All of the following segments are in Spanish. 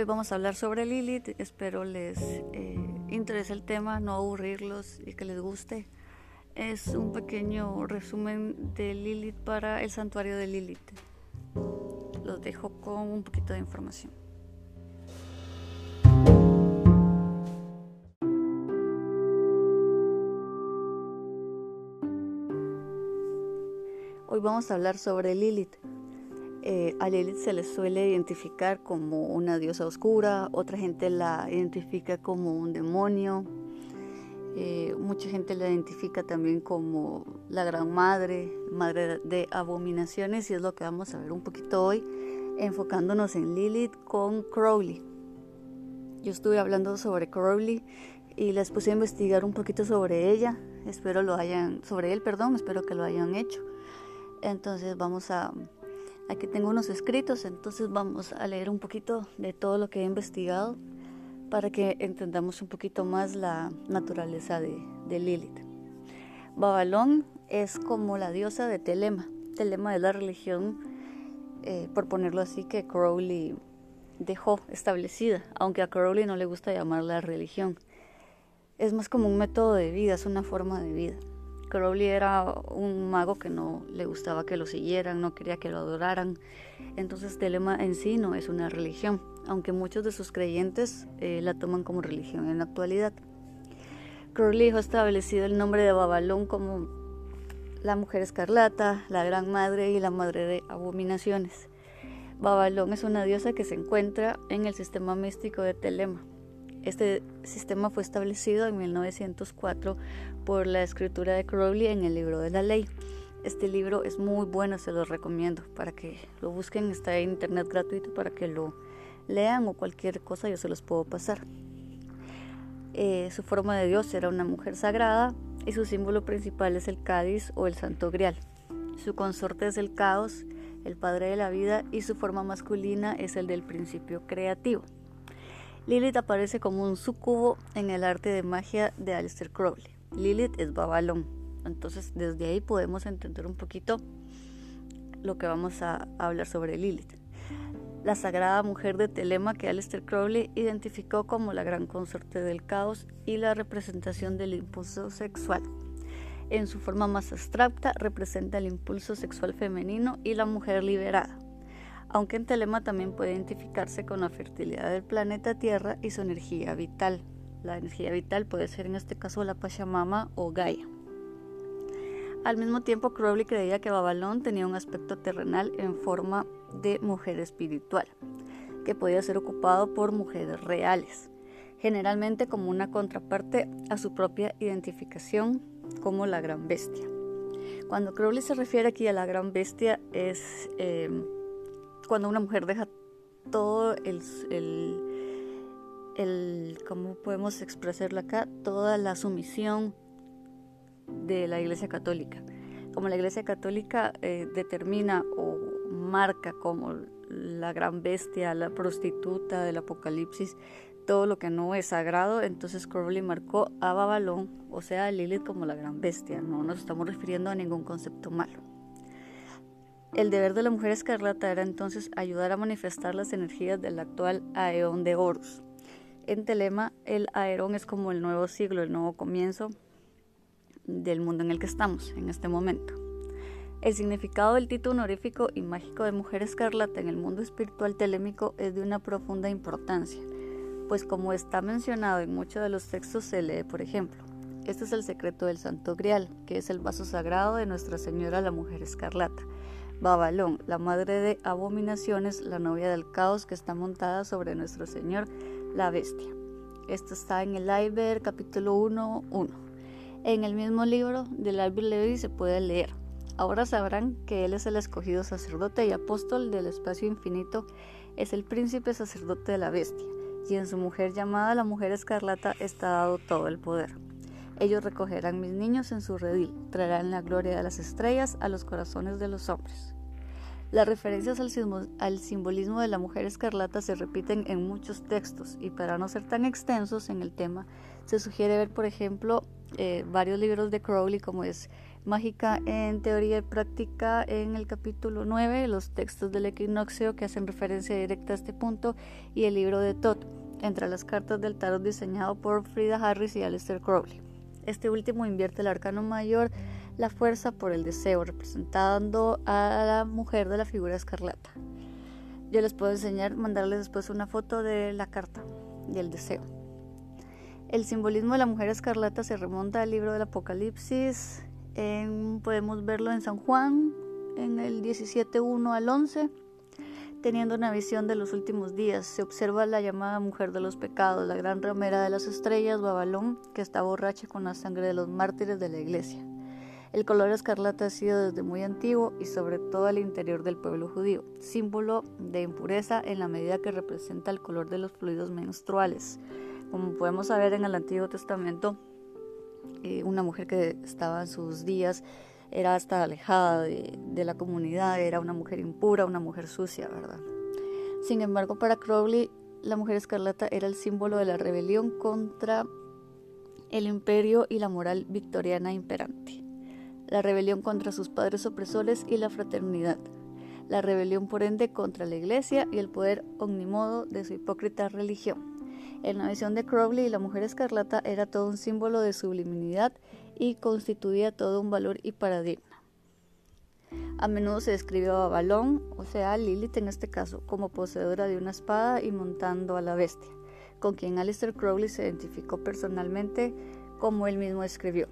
Hoy vamos a hablar sobre Lilith, espero les eh, interese el tema, no aburrirlos y que les guste. Es un pequeño resumen de Lilith para el santuario de Lilith. Los dejo con un poquito de información. Hoy vamos a hablar sobre Lilith. Eh, a Lilith se le suele identificar como una diosa oscura, otra gente la identifica como un demonio, eh, mucha gente la identifica también como la gran madre, madre de abominaciones, y es lo que vamos a ver un poquito hoy, enfocándonos en Lilith con Crowley. Yo estuve hablando sobre Crowley y les puse a investigar un poquito sobre ella, espero lo hayan, sobre él, perdón, espero que lo hayan hecho. Entonces vamos a Aquí tengo unos escritos, entonces vamos a leer un poquito de todo lo que he investigado para que entendamos un poquito más la naturaleza de, Lilith. Babalón es como la diosa de Telema. Telema es la religión, eh, por ponerlo así, que Crowley dejó establecida, aunque a Crowley no le gusta llamarla religión. Es más como un método de vida, es una forma de vida. Crowley era un mago que no le gustaba que lo siguieran, no quería que lo adoraran. Entonces Telema en sí no es una religión, aunque muchos de sus creyentes eh, la toman como religión en la actualidad. Crowley dejó establecido el nombre de Babalón como la mujer escarlata, la gran madre y la madre de abominaciones. Babalón es una diosa que se encuentra en el sistema místico de Telema. Este sistema fue establecido en 1904 por la escritura de Crowley en el libro de la ley. Este libro es muy bueno, se lo recomiendo para que lo busquen, está en internet gratuito para que lo lean o cualquier cosa yo se los puedo pasar. Eh, su forma de Dios era una mujer sagrada y su símbolo principal es el cádiz o el santo grial. Su consorte es el caos, el padre de la vida y su forma masculina es el del principio creativo. Lilith aparece como un sucubo en el arte de magia de Aleister Crowley. Lilith es Babalón. Entonces, desde ahí podemos entender un poquito lo que vamos a hablar sobre Lilith. La sagrada mujer de Telema que Aleister Crowley identificó como la gran consorte del caos y la representación del impulso sexual. En su forma más abstracta representa el impulso sexual femenino y la mujer liberada aunque en Telema también puede identificarse con la fertilidad del planeta Tierra y su energía vital. La energía vital puede ser en este caso la Pachamama o Gaia. Al mismo tiempo, Crowley creía que Babalón tenía un aspecto terrenal en forma de mujer espiritual, que podía ser ocupado por mujeres reales, generalmente como una contraparte a su propia identificación como la gran bestia. Cuando Crowley se refiere aquí a la gran bestia es... Eh, cuando una mujer deja todo el, el, ¿cómo podemos expresarlo acá? Toda la sumisión de la Iglesia Católica. Como la Iglesia Católica eh, determina o marca como la gran bestia, la prostituta del Apocalipsis, todo lo que no es sagrado, entonces Crowley marcó a Babalón, o sea, a Lilith como la gran bestia. No nos estamos refiriendo a ningún concepto malo. El deber de la mujer escarlata era entonces ayudar a manifestar las energías del actual Aeón de Horus. En Telema, el Aeón es como el nuevo siglo, el nuevo comienzo del mundo en el que estamos en este momento. El significado del título honorífico y mágico de mujer escarlata en el mundo espiritual telémico es de una profunda importancia, pues como está mencionado en muchos de los textos se lee, por ejemplo, este es el secreto del Santo Grial, que es el vaso sagrado de Nuestra Señora la Mujer Escarlata Babalón, la madre de abominaciones, la novia del caos que está montada sobre nuestro Señor, la bestia. Esto está en el Iber capítulo 1.1. En el mismo libro del Albert Levy se puede leer. Ahora sabrán que Él es el escogido sacerdote y apóstol del espacio infinito, es el príncipe sacerdote de la bestia, y en su mujer llamada la mujer escarlata está dado todo el poder. Ellos recogerán mis niños en su redil, traerán la gloria de las estrellas a los corazones de los hombres. Las referencias al, simbolismo de la mujer escarlata se repiten en muchos textos y para no ser tan extensos en el tema, se sugiere ver, por ejemplo, eh, varios libros de Crowley como es mágica en teoría y práctica en el capítulo 9, los textos del equinoccio que hacen referencia directa a este punto y el libro de Todd, entre las cartas del tarot diseñado por Frida Harris y Aleister Crowley. Este último invierte el arcano mayor, la fuerza por el deseo, representando a la mujer de la figura escarlata. Yo les puedo enseñar, mandarles después una foto de la carta y el deseo. El simbolismo de la mujer escarlata se remonta al libro del Apocalipsis. podemos verlo en San Juan, en el 17.1 al 11. Teniendo una visión de los últimos días, se observa la llamada mujer de los pecados, la gran ramera de las estrellas, Babalón, que está borracha con la sangre de los mártires de la iglesia. El color escarlata ha sido desde muy antiguo y sobre todo al interior del pueblo judío, símbolo de impureza en la medida que representa el color de los fluidos menstruales. Como podemos saber en el Antiguo Testamento, eh, una mujer que estaba en sus días era hasta alejada de, la comunidad, era una mujer impura, una mujer sucia, ¿verdad? Sin embargo, para Crowley, la mujer escarlata era el símbolo de la rebelión contra el imperio y la moral victoriana imperante, la rebelión contra sus padres opresores y la fraternidad, la rebelión por ende contra la iglesia y el poder omnimodo de su hipócrita religión. En la visión de Crowley, la mujer escarlata era todo un símbolo de subliminidad y constituía todo un valor y paradigma. A menudo se describe a Balón, o sea, Lilith en este caso, como poseedora de una espada y montando a la bestia, con quien Alistair Crowley se identificó personalmente como él mismo escribió.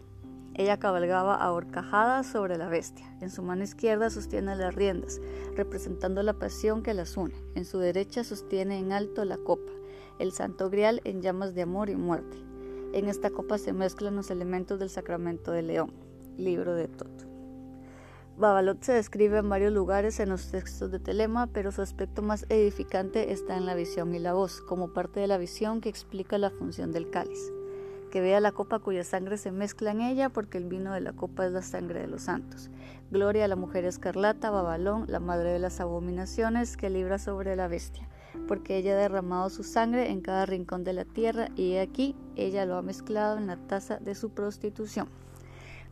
Ella cabalgaba a horcajadas sobre la bestia. En su mano izquierda sostiene las riendas, representando la pasión que las une. En su derecha sostiene en alto la copa, el santo grial en llamas de amor y muerte. En esta copa se mezclan los elementos del sacramento de León, libro de Toto. Babalot se describe en varios lugares en los textos de Telema, pero su aspecto más edificante está en la visión y la voz, como parte de la visión que explica la función del cáliz. Que vea la copa cuya sangre se mezcla en ella, porque el vino de la copa es la sangre de los santos. Gloria a la mujer escarlata, Babalón, la madre de las abominaciones, que libra sobre la bestia porque ella ha derramado su sangre en cada rincón de la tierra y aquí ella lo ha mezclado en la taza de su prostitución.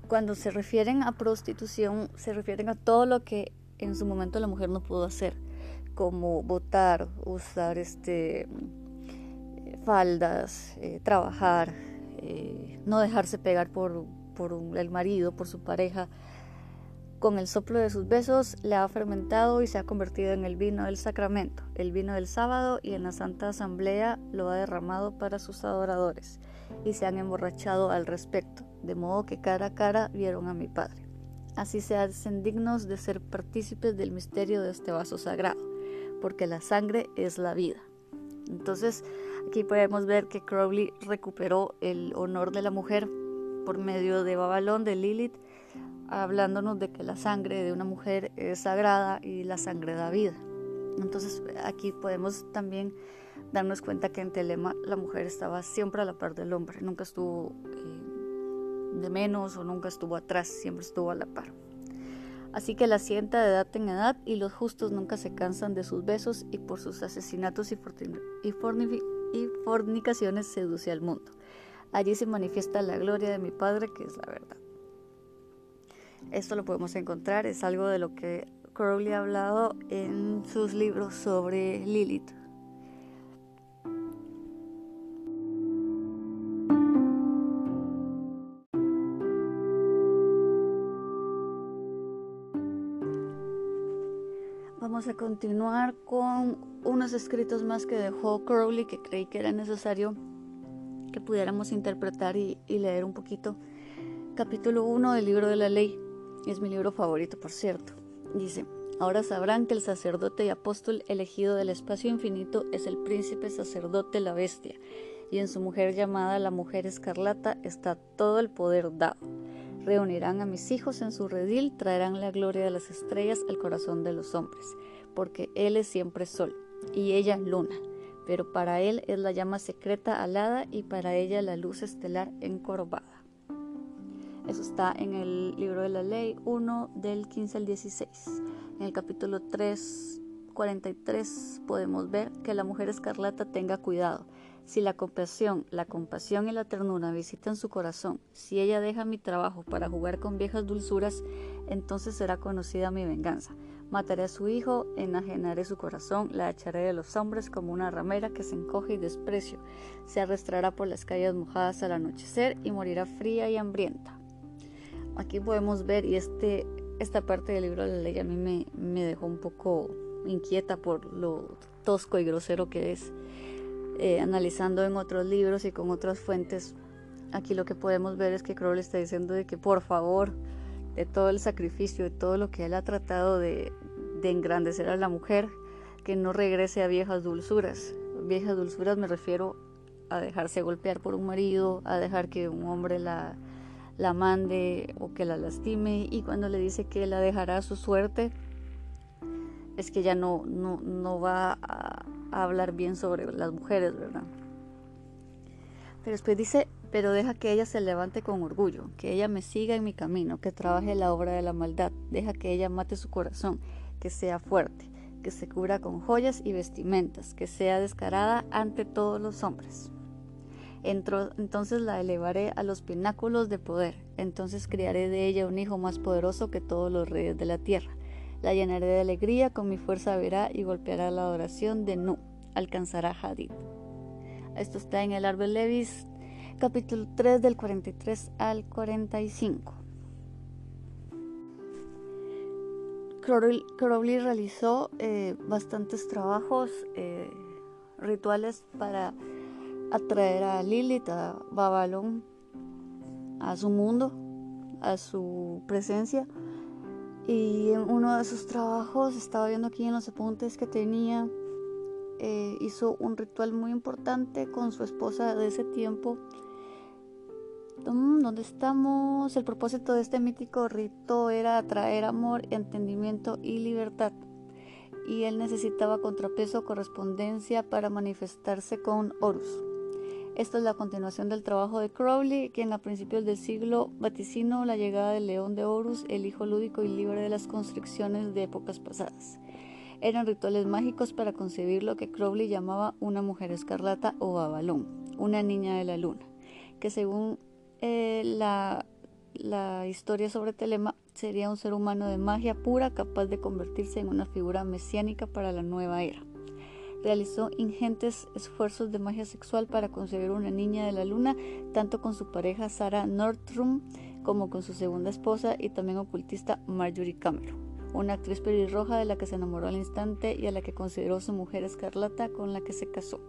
Cuando se refieren a prostitución, se refieren a todo lo que en su momento la mujer no pudo hacer, como votar, usar este, faldas, eh, trabajar, eh, no dejarse pegar por, por el marido, por su pareja, con el soplo de sus besos le ha fermentado y se ha convertido en el vino del sacramento, el vino del sábado y en la Santa Asamblea lo ha derramado para sus adoradores y se han emborrachado al respecto, de modo que cara a cara vieron a mi Padre. Así se hacen dignos de ser partícipes del misterio de este vaso sagrado, porque la sangre es la vida. Entonces, aquí podemos ver que Crowley recuperó el honor de la mujer por medio de Babalón, de Lilith, hablándonos de que la sangre de una mujer es sagrada y la sangre da vida. Entonces aquí podemos también darnos cuenta que en Telema la mujer estaba siempre a la par del hombre, nunca estuvo eh, de menos o nunca estuvo atrás, siempre estuvo a la par. Así que la sienta de edad en edad y los justos nunca se cansan de sus besos y por sus asesinatos y, y fornicaciones seduce al mundo. Allí se manifiesta la gloria de mi Padre, que es la verdad. Esto lo podemos encontrar, es algo de lo que Crowley ha hablado en sus libros sobre Lilith. Vamos a continuar con unos escritos más que dejó Crowley que creí que era necesario que pudiéramos interpretar y, leer un poquito. Capítulo 1 del libro de la ley. Es mi libro favorito, por cierto. Dice, ahora sabrán que el sacerdote y apóstol elegido del espacio infinito es el príncipe sacerdote la bestia, y en su mujer llamada la mujer escarlata está todo el poder dado. Reunirán a mis hijos en su redil, traerán la gloria de las estrellas al corazón de los hombres, porque él es siempre sol, y ella luna, pero para él es la llama secreta alada y para ella la luz estelar encorvada. Eso está en el libro de la ley 1 del 15 al 16. En el capítulo 3, 43 podemos ver que la mujer escarlata tenga cuidado. Si la compasión, la compasión y la ternura visitan su corazón, si ella deja mi trabajo para jugar con viejas dulzuras, entonces será conocida mi venganza. Mataré a su hijo, enajenaré su corazón, la echaré de los hombres como una ramera que se encoge y desprecio. Se arrastrará por las calles mojadas al anochecer y morirá fría y hambrienta. Aquí podemos ver, y este, esta parte del libro de la ley a mí me, me dejó un poco inquieta por lo tosco y grosero que es. Eh, analizando en otros libros y con otras fuentes, aquí lo que podemos ver es que Crowley está diciendo de que por favor, de todo el sacrificio, de todo lo que él ha tratado de, de engrandecer a la mujer, que no regrese a viejas dulzuras. Viejas dulzuras me refiero a dejarse golpear por un marido, a dejar que un hombre la, la mande o que la lastime y cuando le dice que la dejará a su suerte, es que ya no, no, no va a, hablar bien sobre las mujeres, ¿verdad? Pero después dice, pero deja que ella se levante con orgullo, que ella me siga en mi camino, que trabaje la obra de la maldad, deja que ella mate su corazón, que sea fuerte, que se cubra con joyas y vestimentas, que sea descarada ante todos los hombres. Entonces la elevaré a los pináculos de poder, entonces criaré de ella un hijo más poderoso que todos los reyes de la tierra la llenaré de alegría, con mi fuerza verá y golpeará la adoración de Nu. Alcanzará Hadid. Esto está en el árbol Levis, capítulo 3 del 43 al 45. Crowley realizó eh, bastantes trabajos eh, rituales para atraer a Lilith, a Babalón, a su mundo, a su presencia y en uno de sus trabajos, estaba viendo aquí en los apuntes que tenía, eh, hizo un ritual muy importante con su esposa de ese tiempo. ¿Dónde estamos? El propósito de este mítico rito era atraer amor, entendimiento y libertad. Y él necesitaba contrapeso, correspondencia para manifestarse con Horus. Esto es la continuación del trabajo de Crowley, quien a principios del siglo vaticinó la llegada del león de Horus, el hijo lúdico y libre de las constricciones de épocas pasadas. Eran rituales mágicos para concebir lo que Crowley llamaba una mujer escarlata o babalón, una niña de la luna, que según eh, la, la historia sobre Telema sería un ser humano de magia pura capaz de convertirse en una figura mesiánica para la nueva era realizó ingentes esfuerzos de magia sexual para concebir una niña de la luna, tanto con su pareja Sarah Nordstrom como con su segunda esposa y también ocultista Marjorie Cameron, una actriz pelirroja de la que se enamoró al instante y a la que consideró su mujer escarlata con la que se casó.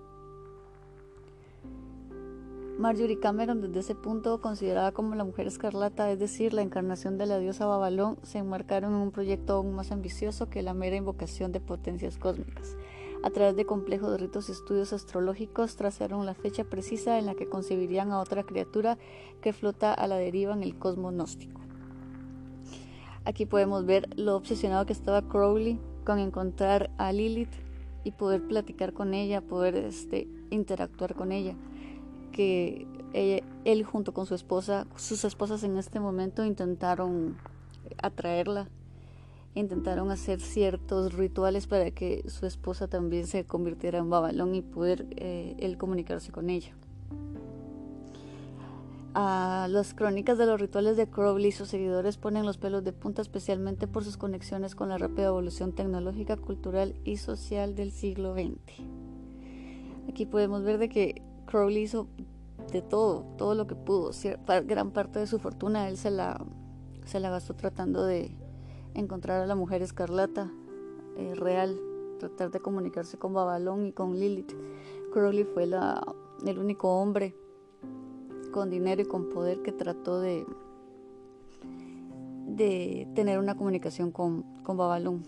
Marjorie Cameron desde ese punto considerada como la mujer escarlata, es decir, la encarnación de la diosa Babalón, se enmarcaron en un proyecto aún más ambicioso que la mera invocación de potencias cósmicas. A través de complejos ritos y estudios astrológicos trazaron la fecha precisa en la que concebirían a otra criatura que flota a la deriva en el cosmos gnóstico. Aquí podemos ver lo obsesionado que estaba Crowley con encontrar a Lilith y poder platicar con ella, poder este, interactuar con ella. Que él junto con su esposa, sus esposas en este momento intentaron atraerla intentaron hacer ciertos rituales para que su esposa también se convirtiera en babalón y poder eh, él comunicarse con ella. A las crónicas de los rituales de Crowley, sus seguidores ponen los pelos de punta especialmente por sus conexiones con la rápida evolución tecnológica, cultural y social del siglo XX. Aquí podemos ver de que Crowley hizo de todo, todo lo que pudo. Gran parte de su fortuna él se la, se la gastó tratando de, encontrar a la mujer escarlata eh, real, tratar de comunicarse con Babalón y con Lilith. Crowley fue el único hombre con dinero y con poder que trató de, de tener una comunicación con, con Babalón.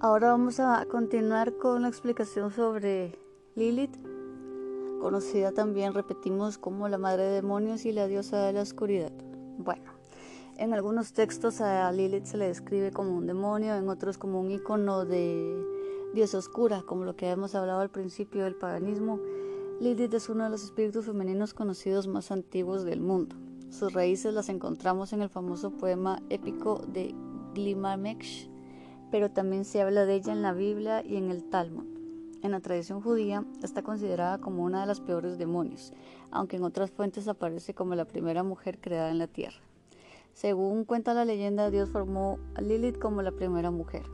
Ahora vamos a continuar con la explicación sobre Lilith, conocida también, repetimos, como la madre de demonios y la diosa de la oscuridad. Bueno, en algunos textos a Lilith se le describe como un demonio, en otros como un icono de diosa oscura, como lo que hemos hablado al principio del paganismo. Lilith es uno de los espíritus femeninos conocidos más antiguos del mundo. Sus raíces las encontramos en el famoso poema épico de Glimamesh pero también se habla de ella en la Biblia y en el Talmud. En la tradición judía está considerada como una de las peores demonios, aunque en otras fuentes aparece como la primera mujer creada en la tierra. Según cuenta la leyenda, Dios formó a Lilith como la primera mujer.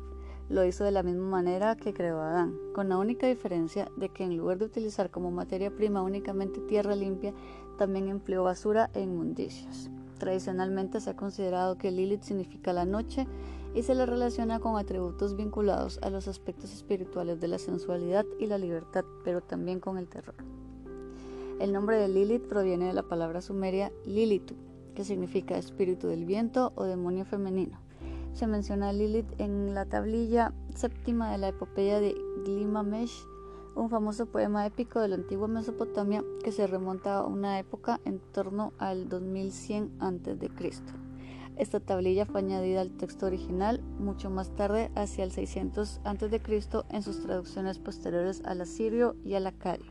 Lo hizo de la misma manera que creó a Adán, con la única diferencia de que en lugar de utilizar como materia prima únicamente tierra limpia, también empleó basura e inmundicias. Tradicionalmente se ha considerado que Lilith significa la noche y se le relaciona con atributos vinculados a los aspectos espirituales de la sensualidad y la libertad, pero también con el terror. El nombre de Lilith proviene de la palabra sumeria Lilitu, que significa espíritu del viento o demonio femenino. Se menciona a Lilith en la tablilla séptima de la epopeya de Glimamesh, un famoso poema épico de la antigua Mesopotamia que se remonta a una época en torno al 2100 a.C. Esta tablilla fue añadida al texto original mucho más tarde, hacia el 600 a.C., en sus traducciones posteriores al asirio y al acadio.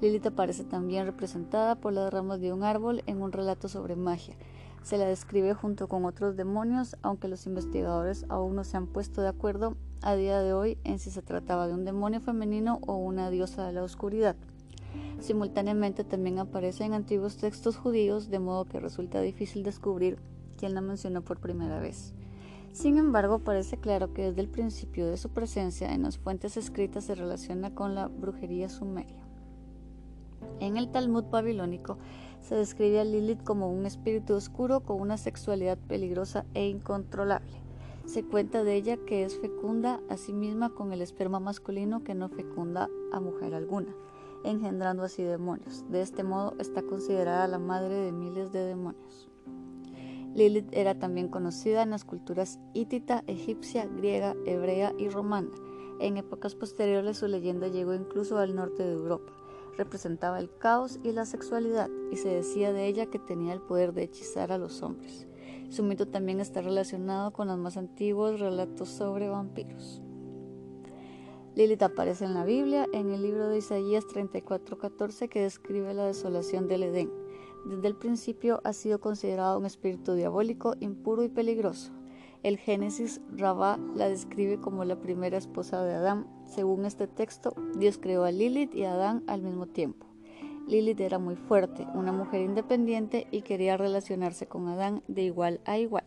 Lilith aparece también representada por las ramas de un árbol en un relato sobre magia. Se la describe junto con otros demonios, aunque los investigadores aún no se han puesto de acuerdo a día de hoy en si se trataba de un demonio femenino o una diosa de la oscuridad. Simultáneamente también aparece en antiguos textos judíos, de modo que resulta difícil descubrir quien la mencionó por primera vez. Sin embargo, parece claro que desde el principio de su presencia en las fuentes escritas se relaciona con la brujería sumeria. En el Talmud babilónico se describe a Lilith como un espíritu oscuro con una sexualidad peligrosa e incontrolable. Se cuenta de ella que es fecunda a sí misma con el esperma masculino que no fecunda a mujer alguna, engendrando así demonios. De este modo está considerada la madre de miles de demonios. Lilith era también conocida en las culturas hítita, egipcia, griega, hebrea y romana. En épocas posteriores su leyenda llegó incluso al norte de Europa. Representaba el caos y la sexualidad y se decía de ella que tenía el poder de hechizar a los hombres. Su mito también está relacionado con los más antiguos relatos sobre vampiros. Lilith aparece en la Biblia en el libro de Isaías 34:14 que describe la desolación del Edén desde el principio ha sido considerado un espíritu diabólico, impuro y peligroso. El Génesis Rabá la describe como la primera esposa de Adán. Según este texto, Dios creó a Lilith y a Adán al mismo tiempo. Lilith era muy fuerte, una mujer independiente y quería relacionarse con Adán de igual a igual.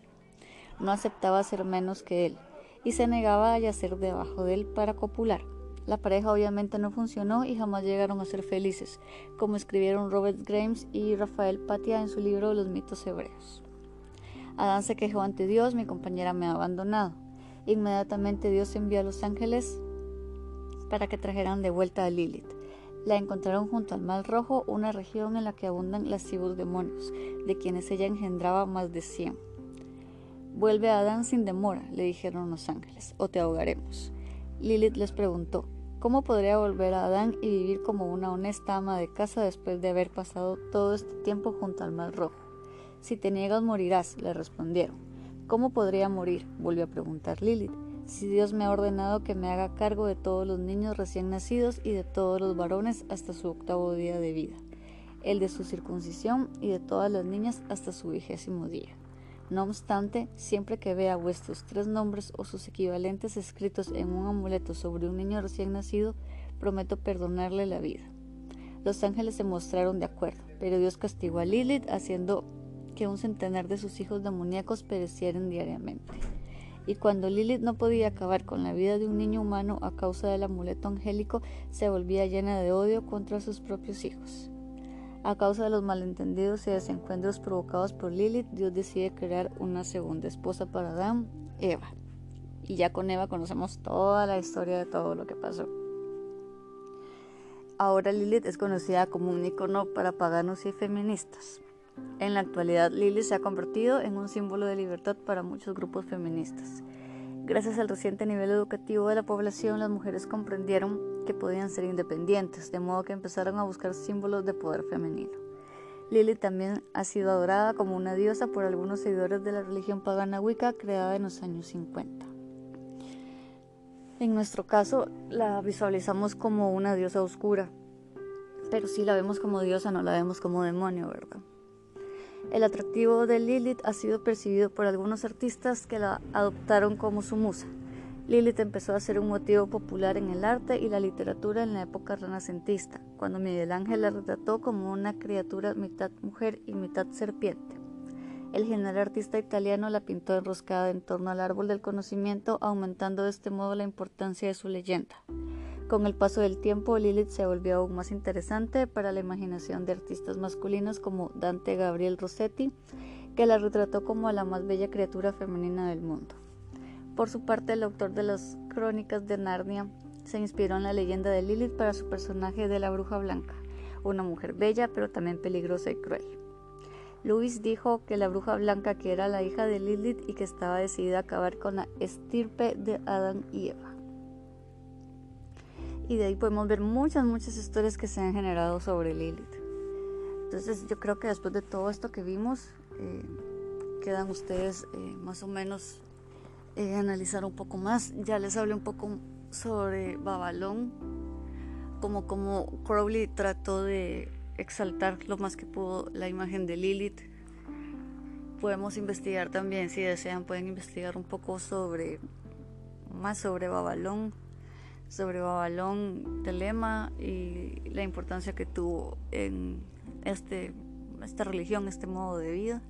No aceptaba ser menos que él y se negaba a yacer debajo de él para copular. La pareja obviamente no funcionó y jamás llegaron a ser felices, como escribieron Robert Grimes y Rafael Patia en su libro Los mitos hebreos. Adán se quejó ante Dios, mi compañera me ha abandonado. Inmediatamente Dios envió a los ángeles para que trajeran de vuelta a Lilith. La encontraron junto al Mar Rojo, una región en la que abundan lascivos demonios, de quienes ella engendraba más de cien. Vuelve a Adán sin demora, le dijeron los ángeles, o te ahogaremos. Lilith les preguntó, ¿Cómo podría volver a Adán y vivir como una honesta ama de casa después de haber pasado todo este tiempo junto al mar rojo? Si te niegas morirás, le respondieron. ¿Cómo podría morir? volvió a preguntar Lilith. Si Dios me ha ordenado que me haga cargo de todos los niños recién nacidos y de todos los varones hasta su octavo día de vida, el de su circuncisión y de todas las niñas hasta su vigésimo día. No obstante, siempre que vea vuestros tres nombres o sus equivalentes escritos en un amuleto sobre un niño recién nacido, prometo perdonarle la vida. Los ángeles se mostraron de acuerdo, pero Dios castigó a Lilith haciendo que un centenar de sus hijos demoníacos perecieran diariamente. Y cuando Lilith no podía acabar con la vida de un niño humano a causa del amuleto angélico, se volvía llena de odio contra sus propios hijos. A causa de los malentendidos y desencuentros provocados por Lilith, Dios decide crear una segunda esposa para Adán, Eva. Y ya con Eva conocemos toda la historia de todo lo que pasó. Ahora Lilith es conocida como un icono para paganos y feministas. En la actualidad, Lilith se ha convertido en un símbolo de libertad para muchos grupos feministas. Gracias al reciente nivel educativo de la población, las mujeres comprendieron que podían ser independientes, de modo que empezaron a buscar símbolos de poder femenino. Lili también ha sido adorada como una diosa por algunos seguidores de la religión pagana Wicca creada en los años 50. En nuestro caso, la visualizamos como una diosa oscura, pero si la vemos como diosa, no la vemos como demonio, ¿verdad? El atractivo de Lilith ha sido percibido por algunos artistas que la adoptaron como su musa. Lilith empezó a ser un motivo popular en el arte y la literatura en la época renacentista, cuando Miguel Ángel la retrató como una criatura mitad mujer y mitad serpiente. El general artista italiano la pintó enroscada en torno al árbol del conocimiento, aumentando de este modo la importancia de su leyenda. Con el paso del tiempo, Lilith se volvió aún más interesante para la imaginación de artistas masculinos como Dante Gabriel Rossetti, que la retrató como la más bella criatura femenina del mundo. Por su parte, el autor de las Crónicas de Narnia se inspiró en la leyenda de Lilith para su personaje de la Bruja Blanca, una mujer bella pero también peligrosa y cruel. Lewis dijo que la Bruja Blanca que era la hija de Lilith y que estaba decidida a acabar con la estirpe de Adán y Eva. Y de ahí podemos ver muchas, muchas historias que se han generado sobre Lilith. Entonces yo creo que después de todo esto que vimos, eh, quedan ustedes eh, más o menos eh, analizar un poco más. Ya les hablé un poco sobre Babalón, como, como Crowley trató de exaltar lo más que pudo la imagen de Lilith. Podemos investigar también, si desean, pueden investigar un poco sobre más sobre Babalón, sobre Babalón, Telema y la importancia que tuvo en este, esta religión, este modo de vida.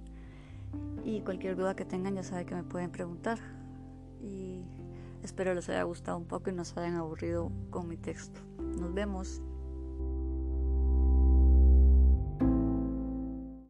Y cualquier duda que tengan ya saben que me pueden preguntar y espero les haya gustado un poco y no se hayan aburrido con mi texto. Nos vemos.